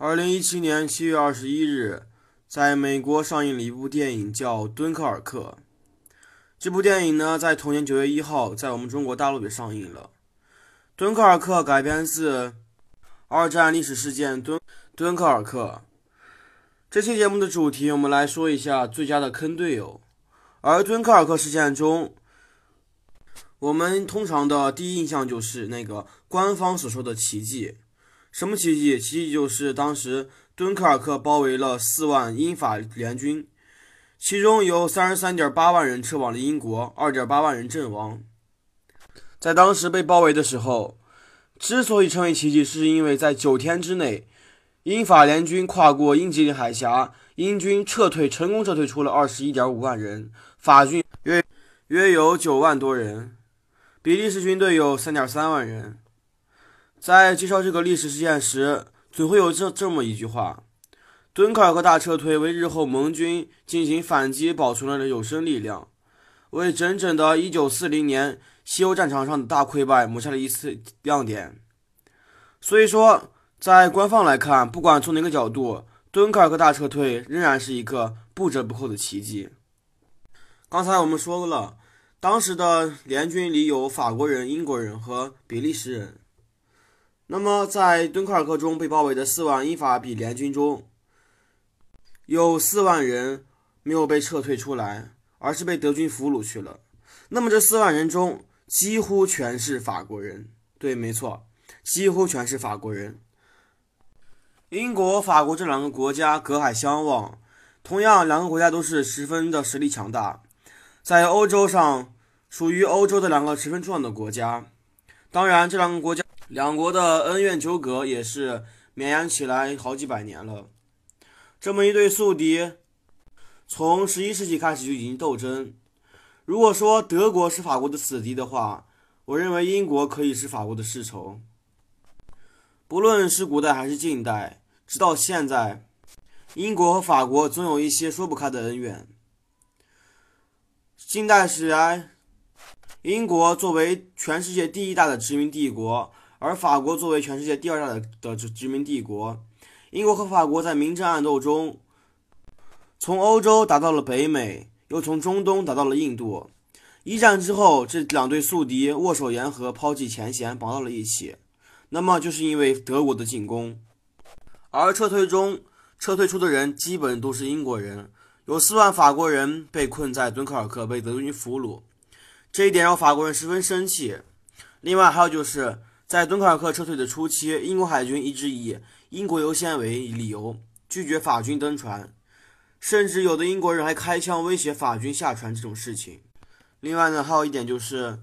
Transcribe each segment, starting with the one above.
二零一七年七月二十一日，在美国上映了一部电影，叫《敦刻尔克》。这部电影呢，在同年九月一号，在我们中国大陆也上映了。《敦刻尔克》改编自二战历史事件敦敦刻尔克。这期节目的主题，我们来说一下最佳的坑队友。而敦刻尔克事件中，我们通常的第一印象就是那个官方所说的奇迹。什么奇迹？奇迹就是当时敦刻尔克包围了四万英法联军。其中有三十三点八万人撤往了英国，二点八万人阵亡。在当时被包围的时候，之所以称为奇迹，是因为在九天之内，英法联军跨过英吉利海峡，英军撤退成功撤退出了二十一点五万人，法军约约有九万多人，比利时军队有三点三万人。在介绍这个历史事件时，总会有这这么一句话。敦刻尔克大撤退为日后盟军进行反击保存了的有生力量，为整整的1940年西欧战场上的大溃败抹下了一次亮点。所以说，在官方来看，不管从哪个角度，敦刻尔克大撤退仍然是一个不折不扣的奇迹。刚才我们说了，当时的联军里有法国人、英国人和比利时人。那么，在敦刻尔克中被包围的四万英法比联军中，有四万人没有被撤退出来，而是被德军俘虏去了。那么这四万人中几乎全是法国人，对，没错，几乎全是法国人。英国、法国这两个国家隔海相望，同样两个国家都是十分的实力强大，在欧洲上属于欧洲的两个十分重要的国家。当然，这两个国家两国的恩怨纠葛也是绵延起来好几百年了。这么一对宿敌，从十一世纪开始就已经斗争。如果说德国是法国的死敌的话，我认为英国可以是法国的世仇。不论是古代还是近代，直到现在，英国和法国总有一些说不开的恩怨。近代史来，英国作为全世界第一大的殖民帝国，而法国作为全世界第二大的的殖民帝国。英国和法国在明争暗斗中，从欧洲打到了北美，又从中东打到了印度。一战之后，这两对宿敌握手言和，抛弃前嫌，绑到了一起。那么，就是因为德国的进攻，而撤退中撤退出的人基本都是英国人，有四万法国人被困在敦刻尔克，被德军俘虏。这一点让法国人十分生气。另外，还有就是在敦刻尔克撤退的初期，英国海军一直以英国优先为理由，拒绝法军登船，甚至有的英国人还开枪威胁法军下船这种事情。另外呢，还有一点就是，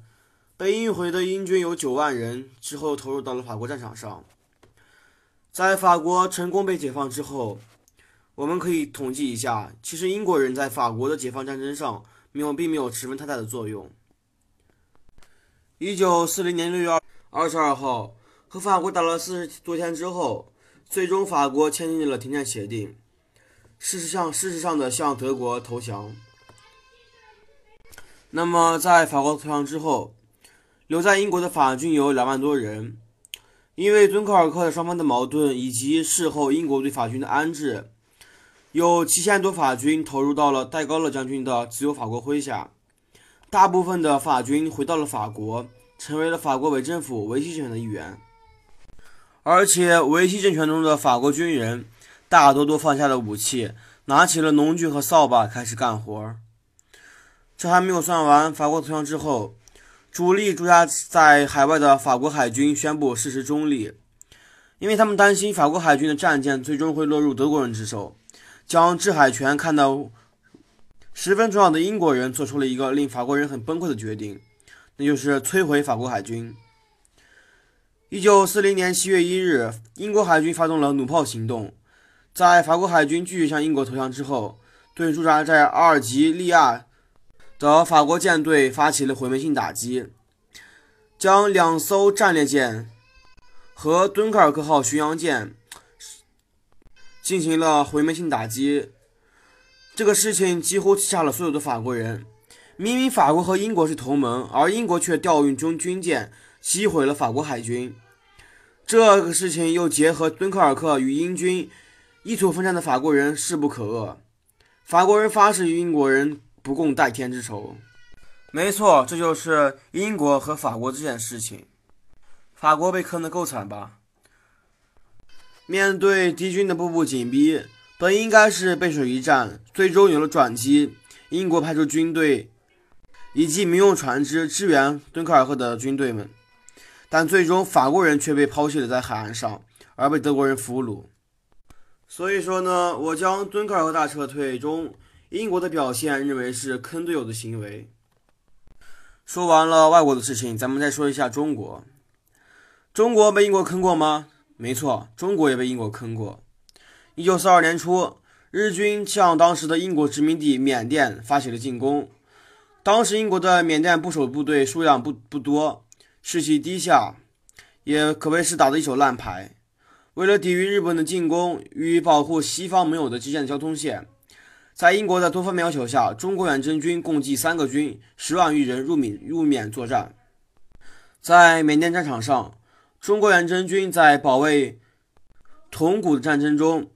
被运回的英军有九万人，之后投入到了法国战场上。在法国成功被解放之后，我们可以统计一下，其实英国人在法国的解放战争上没有，并没有十分太大的作用。一九四零年六月二二十二号，和法国打了四十多天之后。最终，法国签订了停战协定，事实上，事实上的向德国投降。那么，在法国投降之后，留在英国的法军有两万多人。因为敦刻尔克的双方的矛盾以及事后英国对法军的安置，有七千多法军投入到了戴高乐将军的自由法国麾下。大部分的法军回到了法国，成为了法国伪政府维希政权的一员。而且，维希政权中的法国军人大多都放下了武器，拿起了农具和扫把，开始干活。这还没有算完，法国投降之后，主力驻扎在海外的法国海军宣布事实中立，因为他们担心法国海军的战舰最终会落入德国人之手。将制海权看到十分重要的英国人做出了一个令法国人很崩溃的决定，那就是摧毁法国海军。一九四零年七月一日，英国海军发动了弩炮行动。在法国海军拒绝向英国投降之后，对驻扎在阿尔及利亚的法国舰队发起了毁灭性打击，将两艘战列舰和敦刻尔克号巡洋舰进行了毁灭性打击。这个事情几乎吓了所有的法国人。明明法国和英国是同盟，而英国却调运中军舰。击毁了法国海军，这个事情又结合敦刻尔克与英军一土分战的法国人势不可遏，法国人发誓与英国人不共戴天之仇。没错，这就是英国和法国这件事情。法国被坑得够惨吧？面对敌军的步步紧逼，本应该是背水一战，最终有了转机。英国派出军队以及民用船只支援敦刻尔克的军队们，但最终法国人却被抛弃了在海岸上，而被德国人俘虏。所以说呢，我将敦刻尔克大撤退中英国的表现认为是坑队友的行为。说完了外国的事情，咱们再说一下中国。中国被英国坑过吗？没错，中国也被英国坑过。一九四二年初，日军向当时的英国殖民地缅甸发起了进攻。当时英国的缅甸部署部队数量不不多，士气低下，也可谓是打的一手烂牌。为了抵御日本的进攻与保护西方盟友的基建交通线，在英国的多方面要求下，中国远征军共计三个军，十万余人入缅入缅作战。在缅甸战场上，中国远征军在保卫铜鼓的战争中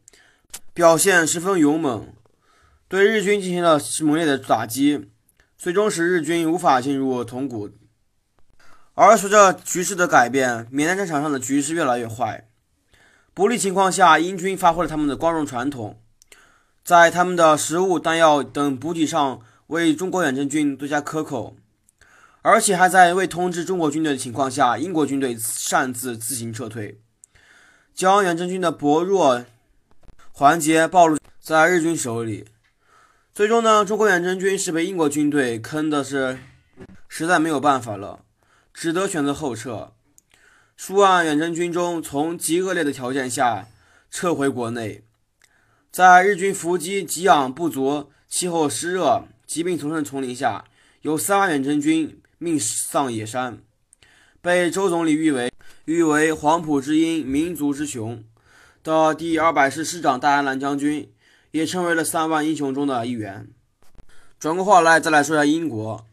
表现十分勇猛，对日军进行了猛烈的打击，最终使日军无法进入铜鼓。而随着局势的改变，缅甸战场上的局势越来越坏。不利情况下，英军发挥了他们的光荣传统，在他们的食物、弹药等补给上为中国远征军多加克扣，而且还在未通知中国军队的情况下，英国军队擅自自行撤退，将远征军的薄弱环节暴露在日军手里。最终呢，中国远征军是被英国军队坑的是实在没有办法了，只得选择后撤。数万远征军中，从极恶劣的条件下撤回国内，在日军伏击给养不足、气候湿热、疾病丛生的丛林下，有三万远征军命丧野山，被周总理誉为誉为“黄埔之鹰，民族之雄”的第二百师师长戴安澜将军，也成为了三万英雄中的一员。转过话来，再来说一下英国。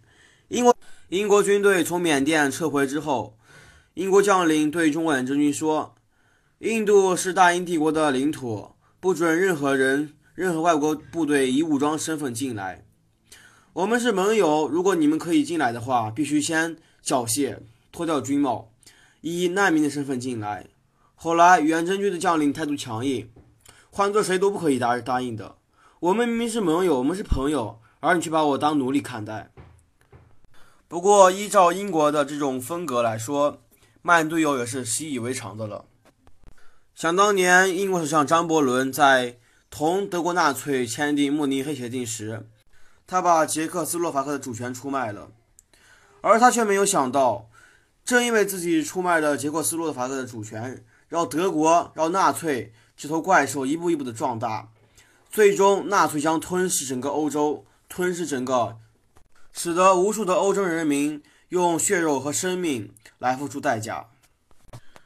英国英国军队从缅甸撤回之后。英国将领对中国远征军说：“印度是大英帝国的领土，不准任何人、任何外国部队以武装身份进来。我们是盟友，如果你们可以进来的话，必须先缴械、脱掉军帽，以难民的身份进来。”后来，远征军的将领态度强硬，换做谁都不可以答答应的。我们明明是盟友，我们是朋友，而你却把我当奴隶看待。不过，依照英国的这种风格来说，卖队友也是习以为常的了。想当年，英国首相张伯伦在同德国纳粹签订慕尼黑协定时，他把捷克斯洛伐克的主权出卖了，而他却没有想到，正因为自己出卖了捷克斯洛伐克的主权，让德国、让纳粹这头怪兽一步一步的壮大，最终纳粹将吞噬整个欧洲，吞噬整个，使得无数的欧洲人民。用血肉和生命来付出代价，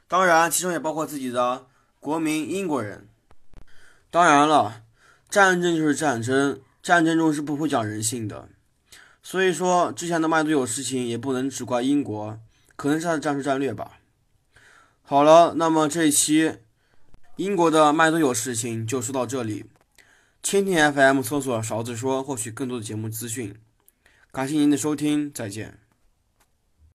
当然，其中也包括自己的国民英国人。当然了，战争就是战争，战争中是不会讲人性的。所以说，之前的卖队有事情也不能只怪英国，可能是他的战术战略吧。好了，那么这一期英国的卖队友事情就说到这里。蜻蜓 FM 搜索勺子说，获取更多的节目资讯。感谢您的收听，再见。